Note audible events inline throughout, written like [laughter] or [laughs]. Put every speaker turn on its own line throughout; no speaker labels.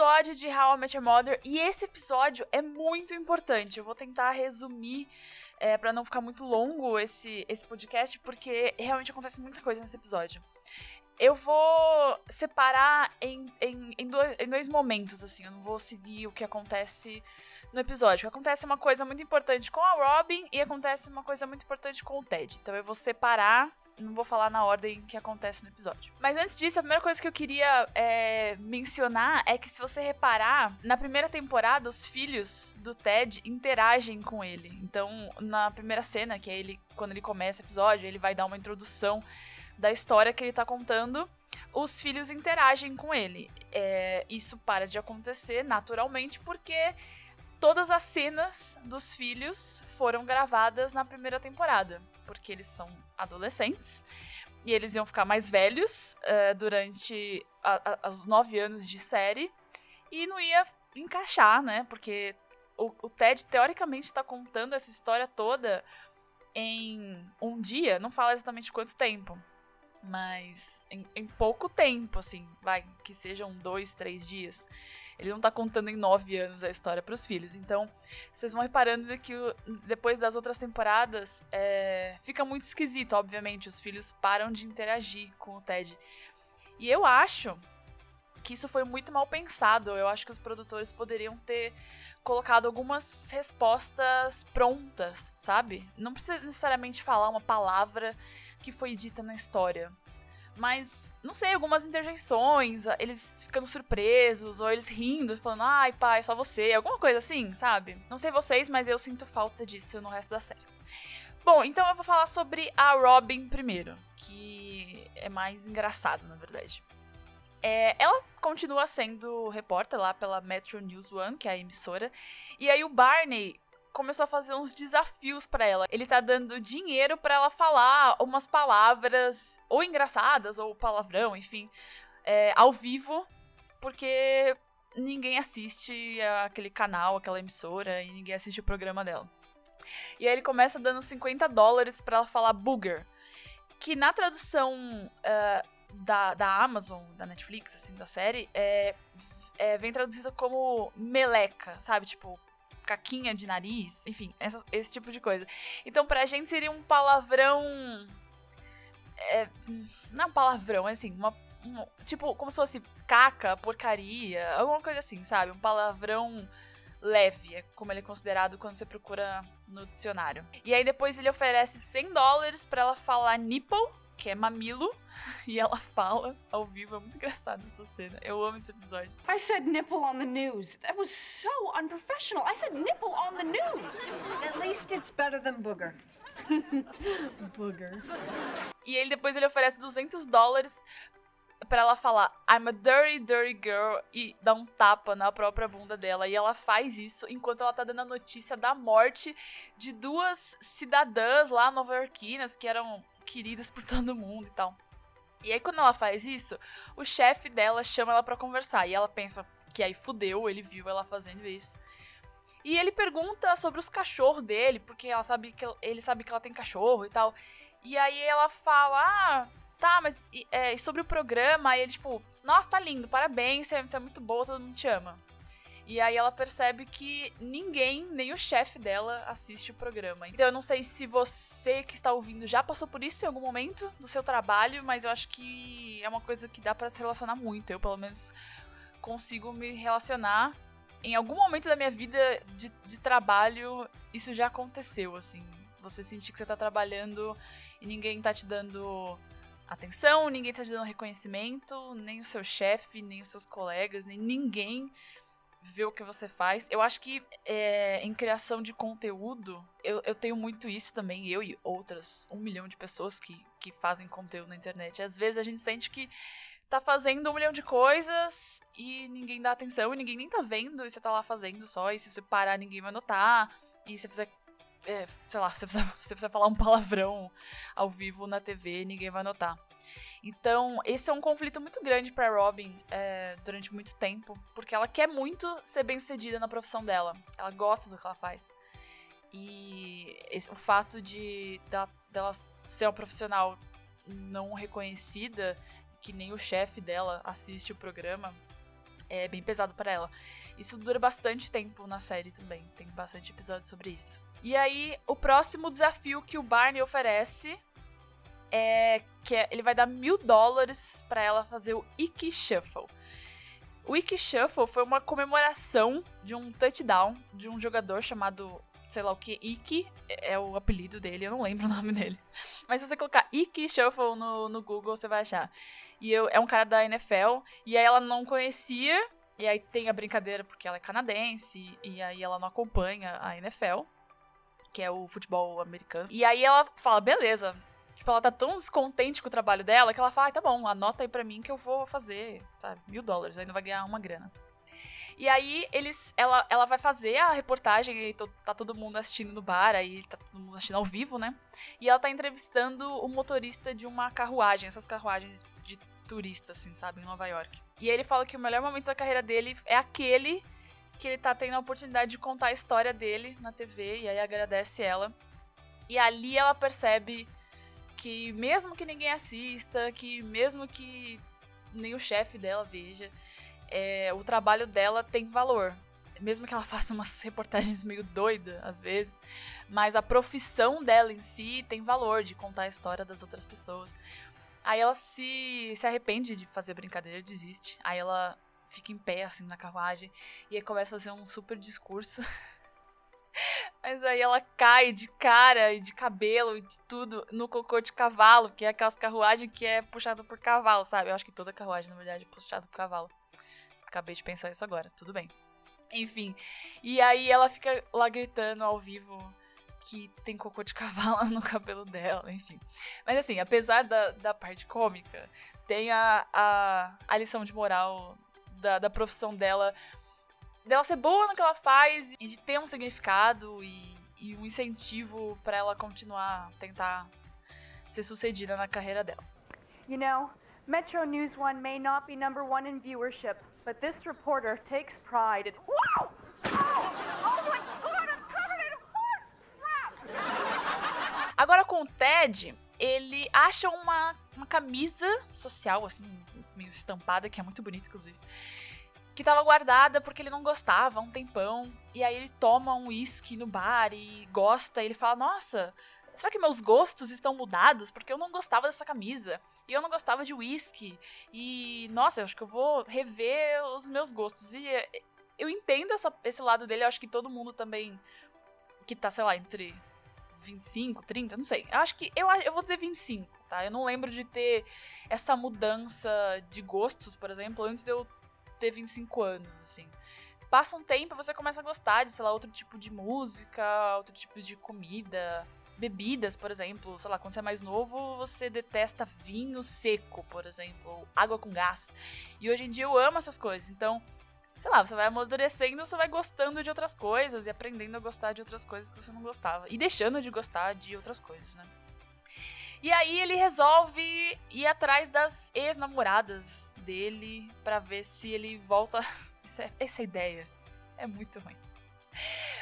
episódio de How I Met Your Mother e esse episódio é muito importante. Eu vou tentar resumir é, para não ficar muito longo esse, esse podcast, porque realmente acontece muita coisa nesse episódio. Eu vou separar em, em, em, dois, em dois momentos, assim. Eu não vou seguir o que acontece no episódio. Acontece uma coisa muito importante com a Robin e acontece uma coisa muito importante com o Ted. Então eu vou separar não vou falar na ordem que acontece no episódio. Mas antes disso, a primeira coisa que eu queria é, mencionar é que se você reparar, na primeira temporada, os filhos do Ted interagem com ele. Então, na primeira cena, que é ele, quando ele começa o episódio, ele vai dar uma introdução da história que ele tá contando. Os filhos interagem com ele. É, isso para de acontecer naturalmente porque todas as cenas dos filhos foram gravadas na primeira temporada porque eles são adolescentes. E eles iam ficar mais velhos uh, durante os nove anos de série. E não ia encaixar, né? Porque o, o Ted, teoricamente, está contando essa história toda em um dia. Não fala exatamente quanto tempo. Mas em, em pouco tempo, assim. Vai, que sejam dois, três dias. Ele não tá contando em nove anos a história para os filhos. Então, vocês vão reparando que depois das outras temporadas, é, fica muito esquisito, obviamente. Os filhos param de interagir com o Ted. E eu acho que isso foi muito mal pensado. Eu acho que os produtores poderiam ter colocado algumas respostas prontas, sabe? Não precisa necessariamente falar uma palavra que foi dita na história. Mas, não sei, algumas interjeições, eles ficando surpresos, ou eles rindo, falando, ai pai, só você, alguma coisa assim, sabe? Não sei vocês, mas eu sinto falta disso no resto da série. Bom, então eu vou falar sobre a Robin primeiro, que é mais engraçado, na verdade. É, ela continua sendo repórter lá pela Metro News One, que é a emissora, e aí o Barney começou a fazer uns desafios para ela. Ele tá dando dinheiro para ela falar umas palavras ou engraçadas ou palavrão, enfim, é, ao vivo, porque ninguém assiste aquele canal, aquela emissora e ninguém assiste o programa dela. E aí ele começa dando 50 dólares para ela falar booger, que na tradução uh, da, da Amazon, da Netflix, assim, da série, é, é, vem traduzida como meleca, sabe? Tipo, caquinha de nariz, enfim, essa, esse tipo de coisa. Então, pra gente seria um palavrão. É, não é um palavrão, é assim, uma, um, tipo, como se fosse caca, porcaria, alguma coisa assim, sabe? Um palavrão leve, é como ele é considerado quando você procura no dicionário. E aí depois ele oferece 100 dólares para ela falar nipple, que é mamilo, [laughs] e ela fala ao vivo. É muito engraçado essa cena. Eu amo esse episódio.
I said nipple on the news. That was so unprofessional. I said nipple on the news. At least it's better than booger. [laughs] booger.
E ele depois ele oferece 200 dólares para ela falar I'm a dirty, dirty girl e dar um tapa na própria bunda dela. E ela faz isso enquanto ela tá dando a notícia da morte de duas cidadãs lá nova-iorquinas que eram queridas por todo mundo e tal. E aí, quando ela faz isso, o chefe dela chama ela para conversar. E ela pensa que aí fudeu, ele viu ela fazendo isso. E ele pergunta sobre os cachorros dele, porque ela sabe que ele sabe que ela tem cachorro e tal. E aí ela fala: Ah, tá, mas é, sobre o programa. Aí ele, tipo, nossa, tá lindo, parabéns, você é muito boa, todo mundo te ama. E aí ela percebe que ninguém, nem o chefe dela, assiste o programa. Então eu não sei se você que está ouvindo já passou por isso em algum momento do seu trabalho, mas eu acho que é uma coisa que dá para se relacionar muito. Eu, pelo menos, consigo me relacionar. Em algum momento da minha vida de, de trabalho, isso já aconteceu, assim. Você sentir que você tá trabalhando e ninguém tá te dando atenção, ninguém tá te dando reconhecimento, nem o seu chefe, nem os seus colegas, nem ninguém ver o que você faz. Eu acho que é, em criação de conteúdo, eu, eu tenho muito isso também, eu e outras um milhão de pessoas que, que fazem conteúdo na internet. Às vezes a gente sente que tá fazendo um milhão de coisas e ninguém dá atenção e ninguém nem tá vendo e você tá lá fazendo só. E se você parar, ninguém vai notar. E se você. É, sei lá, você, [laughs] se você falar um palavrão ao vivo na TV, ninguém vai notar. Então, esse é um conflito muito grande para Robin é, durante muito tempo, porque ela quer muito ser bem sucedida na profissão dela. Ela gosta do que ela faz. E esse, o fato de dela ser uma profissional não reconhecida, que nem o chefe dela assiste o programa, É bem pesado para ela. Isso dura bastante tempo na série também. Tem bastante episódio sobre isso. E aí, o próximo desafio que o Barney oferece é que é, ele vai dar mil dólares para ela fazer o Ike Shuffle. O Ike Shuffle foi uma comemoração de um touchdown de um jogador chamado, sei lá o que, Ike, é o apelido dele, eu não lembro [laughs] o nome dele. Mas se você colocar Ike Shuffle no, no Google, você vai achar. E eu, é um cara da NFL, e aí ela não conhecia, e aí tem a brincadeira porque ela é canadense, e aí ela não acompanha a NFL, que é o futebol americano. E aí ela fala, beleza, Tipo, ela tá tão descontente com o trabalho dela que ela fala, ah, tá bom, anota aí pra mim que eu vou fazer, sabe, mil dólares, ainda vai ganhar uma grana. E aí eles, ela, ela vai fazer a reportagem e tá todo mundo assistindo no bar, aí tá todo mundo assistindo ao vivo, né? E ela tá entrevistando o motorista de uma carruagem, essas carruagens de turista, assim, sabe, em Nova York. E ele fala que o melhor momento da carreira dele é aquele que ele tá tendo a oportunidade de contar a história dele na TV, e aí agradece ela. E ali ela percebe que mesmo que ninguém assista, que mesmo que nem o chefe dela veja, é, o trabalho dela tem valor. Mesmo que ela [laughs] faça umas reportagens meio doidas, às vezes, mas a profissão dela em si tem valor de contar a história das outras pessoas. Aí ela se, se arrepende de fazer brincadeira, desiste. Aí ela fica em pé, assim, na carruagem, e aí começa a fazer um super discurso [laughs] Mas aí ela cai de cara e de cabelo e de tudo no cocô de cavalo, que é aquelas carruagens que é puxada por cavalo, sabe? Eu acho que toda carruagem, na verdade, é puxada por cavalo. Acabei de pensar isso agora, tudo bem. Enfim. E aí ela fica lá gritando ao vivo que tem cocô de [laughs] cavalo no cabelo dela, enfim. Mas assim, apesar da, da parte cômica, tem a, a, a lição de moral da, da profissão dela dela ser boa no que ela faz e de ter um significado e, e um incentivo para ela continuar tentar ser sucedida na carreira dela.
You know, Metro News One may not be number one in viewership, but this reporter takes pride in. Wow! Oh! Oh my God! I'm covered in horse crap!
Agora com o Ted, ele acha uma, uma camisa social, assim, meio estampada, que é muito bonita, inclusive que tava guardada porque ele não gostava há um tempão. E aí ele toma um uísque no bar e gosta, e ele fala: Nossa, será que meus gostos estão mudados? Porque eu não gostava dessa camisa. E eu não gostava de uísque. E, nossa, eu acho que eu vou rever os meus gostos. E eu entendo essa, esse lado dele, eu acho que todo mundo também. Que tá, sei lá, entre 25, 30, não sei. Eu acho que. Eu, eu vou dizer 25, tá? Eu não lembro de ter essa mudança de gostos, por exemplo, antes de eu ter 25 anos, assim. Passa um tempo, você começa a gostar de, sei lá, outro tipo de música, outro tipo de comida, bebidas, por exemplo. Sei lá, quando você é mais novo, você detesta vinho seco, por exemplo, água com gás. E hoje em dia eu amo essas coisas. Então, sei lá, você vai amadurecendo, você vai gostando de outras coisas e aprendendo a gostar de outras coisas que você não gostava. E deixando de gostar de outras coisas, né? E aí ele resolve ir atrás das ex-namoradas dele para ver se ele volta. [laughs] Essa, essa ideia é muito ruim.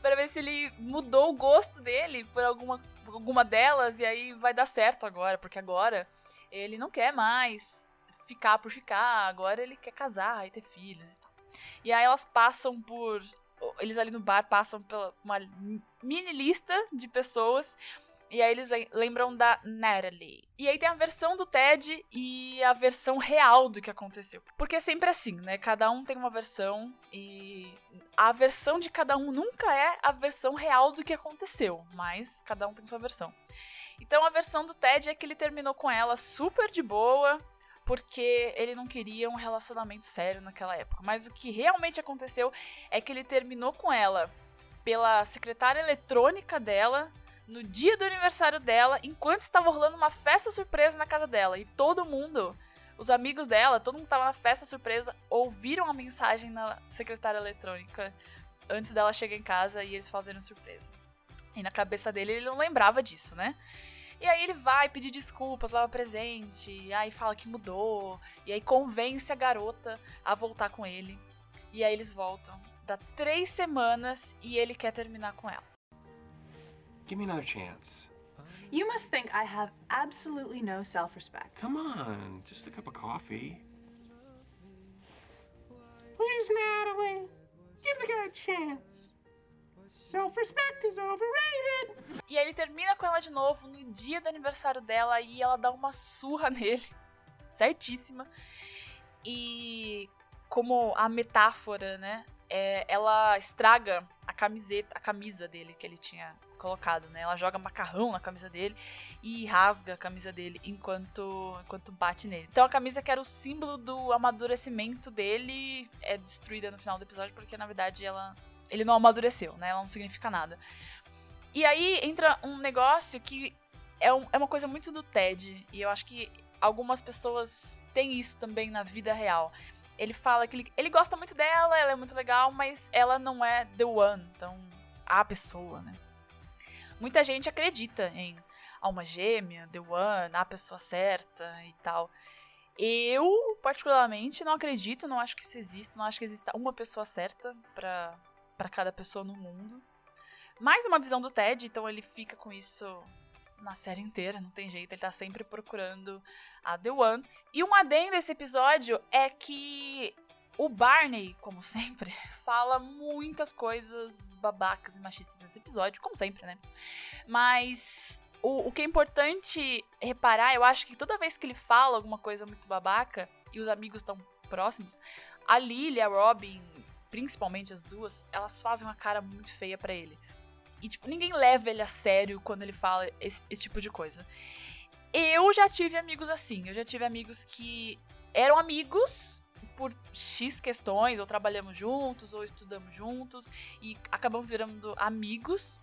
para ver se ele mudou o gosto dele por alguma, por alguma delas e aí vai dar certo agora, porque agora ele não quer mais ficar por ficar, agora ele quer casar e ter filhos e tal. E aí elas passam por. Eles ali no bar passam pela uma mini lista de pessoas e aí eles lembram da Natalie. E aí tem a versão do Ted e a versão real do que aconteceu. Porque é sempre assim, né? Cada um tem uma versão e a versão de cada um nunca é a versão real do que aconteceu, mas cada um tem sua versão. Então a versão do Ted é que ele terminou com ela super de boa, porque ele não queria um relacionamento sério naquela época. Mas o que realmente aconteceu é que ele terminou com ela pela secretária eletrônica dela no dia do aniversário dela, enquanto estava rolando uma festa surpresa na casa dela. E todo mundo, os amigos dela, todo mundo estava na festa surpresa, ouviram a mensagem na secretária eletrônica antes dela chegar em casa e eles fazerem surpresa. E na cabeça dele ele não lembrava disso, né? E aí ele vai pedir desculpas, leva presente, aí fala que mudou, e aí convence a garota a voltar com ele. E aí eles voltam. Dá três semanas e ele quer terminar com ela.
Give me another chance.
You must think I have absolutely no self respect.
Come on, just a cup of coffee.
Please, Natalie, give the guy a chance. Self-respect is overrated.
E aí ele termina com ela de novo no dia do aniversário dela e ela dá uma surra [laughs] nele. Certíssima. E como a metáfora, né? É, ela estraga a camiseta, a camisa dele que ele tinha colocado, né? Ela joga macarrão na camisa dele e rasga a camisa dele enquanto, enquanto bate nele. Então a camisa que era o símbolo do amadurecimento dele é destruída no final do episódio porque na verdade ela ele não amadureceu, né? Ela não significa nada. E aí entra um negócio que é, um, é uma coisa muito do Ted e eu acho que algumas pessoas têm isso também na vida real. Ele fala que ele, ele gosta muito dela, ela é muito legal, mas ela não é the one, então a pessoa, né? Muita gente acredita em alma gêmea, the one, a pessoa certa e tal. Eu, particularmente, não acredito, não acho que isso exista, não acho que exista uma pessoa certa para cada pessoa no mundo. Mais uma visão do Ted, então ele fica com isso na série inteira, não tem jeito, ele tá sempre procurando a The One. E um adendo a esse episódio é que o Barney, como sempre, [laughs] fala muitas coisas babacas e machistas nesse episódio, como sempre, né? Mas o, o que é importante reparar, eu acho que toda vez que ele fala alguma coisa muito babaca e os amigos estão próximos, a Lily, a Robin, principalmente as duas, elas fazem uma cara muito feia para ele. E, tipo, ninguém leva ele a sério quando ele fala esse, esse, tipo de coisa. Eu já tive amigos assim. Eu já tive amigos que eram amigos por X questões, ou trabalhamos juntos, ou estudamos juntos, e acabamos virando amigos,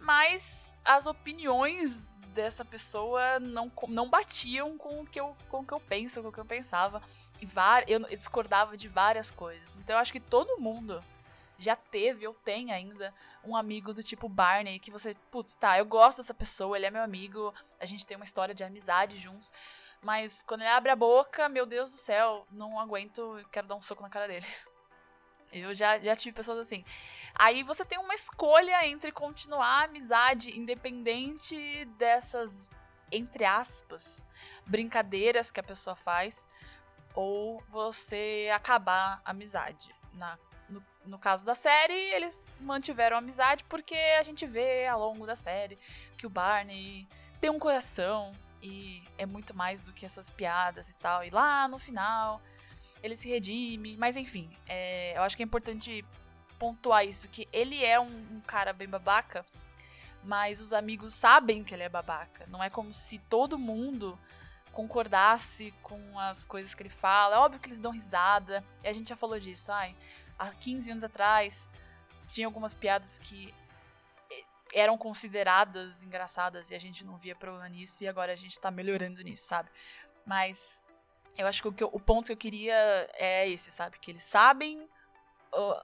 mas as opiniões dessa pessoa não, não batiam com o que eu, com o que eu penso, com o que eu pensava. E eu, eu discordava de várias coisas. Então eu acho que todo mundo já teve ou tem ainda um amigo do tipo Barney que você, putz, tá, eu gosto dessa pessoa, ele é meu amigo, a gente tem uma história de amizade juntos, mas quando ele abre a boca, meu Deus do céu, não aguento, quero dar um soco na cara dele. [laughs] Eu já, já tive pessoas assim. Aí você tem uma escolha entre continuar a amizade independente dessas, entre aspas, brincadeiras que a pessoa faz, ou você acabar a amizade. Na, no, no caso da série, eles mantiveram a amizade porque a gente vê ao longo da série que o Barney tem um coração e é muito mais do que essas piadas e tal. E lá no final ele se redime. Mas enfim, é, eu acho que é importante pontuar isso, que ele é um, um, cara bem babaca, mas os amigos sabem que ele é babaca. Não é como se todo mundo concordasse com as coisas que ele fala. É óbvio que eles dão risada, e a gente já falou disso. Ai, há 15 anos atrás tinha algumas piadas que eram consideradas engraçadas e a gente não via problema nisso, e agora a gente tá melhorando nisso, sabe? Mas eu acho que o, que eu, o ponto que eu queria é esse, sabe? Que eles sabem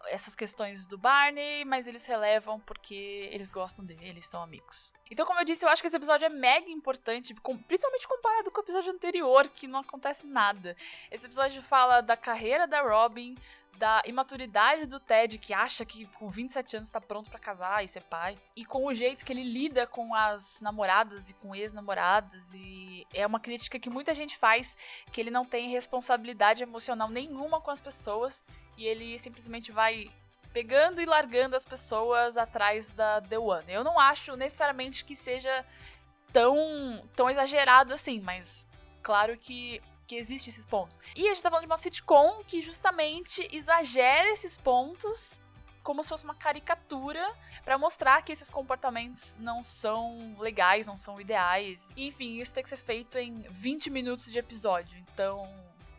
essas questões do Barney, mas eles relevam porque eles gostam dele, eles são amigos. Então, como eu disse, eu acho que esse episódio é mega importante, principalmente comparado com o episódio anterior, que não acontece nada. Esse episódio fala da carreira da Robin, da imaturidade do Ted, que acha que com 27 anos tá pronto para casar e ser pai, e com o jeito que ele lida com as namoradas e com ex-namoradas, e é uma crítica que muita gente faz, que ele não tem responsabilidade emocional nenhuma com as pessoas, e ele simplesmente vai pegando e largando as pessoas atrás da The One. Eu não acho necessariamente que seja tão, tão exagerado assim, mas claro que que existe esses pontos. E a gente tá falando de uma sitcom que justamente exagera esses pontos como se fosse uma caricatura para mostrar que esses comportamentos não são legais, não são ideais. E, enfim, isso tem que ser feito em 20 minutos de episódio. Então,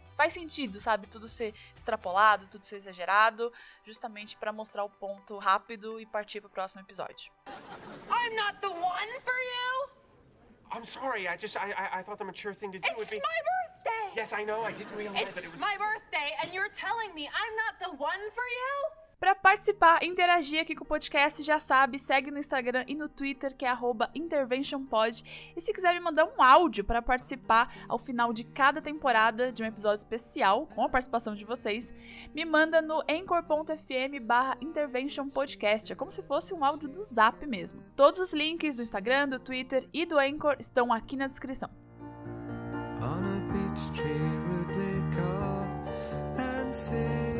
faz sentido, sabe? Tudo ser extrapolado, tudo ser exagerado, justamente para mostrar o ponto rápido e partir pro próximo episódio. I'm not the one for you.
I'm sorry. I just I I, I thought the mature thing to do
it's
would be
my birthday.
Yes, I know. I didn't realize
it's
that it was
my birthday and you're telling me I'm not the one for you?
Para participar, interagir aqui com o podcast, já sabe, segue no Instagram e no Twitter, que é interventionpod. E se quiser me mandar um áudio para participar ao final de cada temporada de um episódio especial, com a participação de vocês, me manda no anchor.fm barra interventionpodcast. É como se fosse um áudio do Zap mesmo. Todos os links do Instagram, do Twitter e do Anchor estão aqui na descrição. Each tree would they call and sing?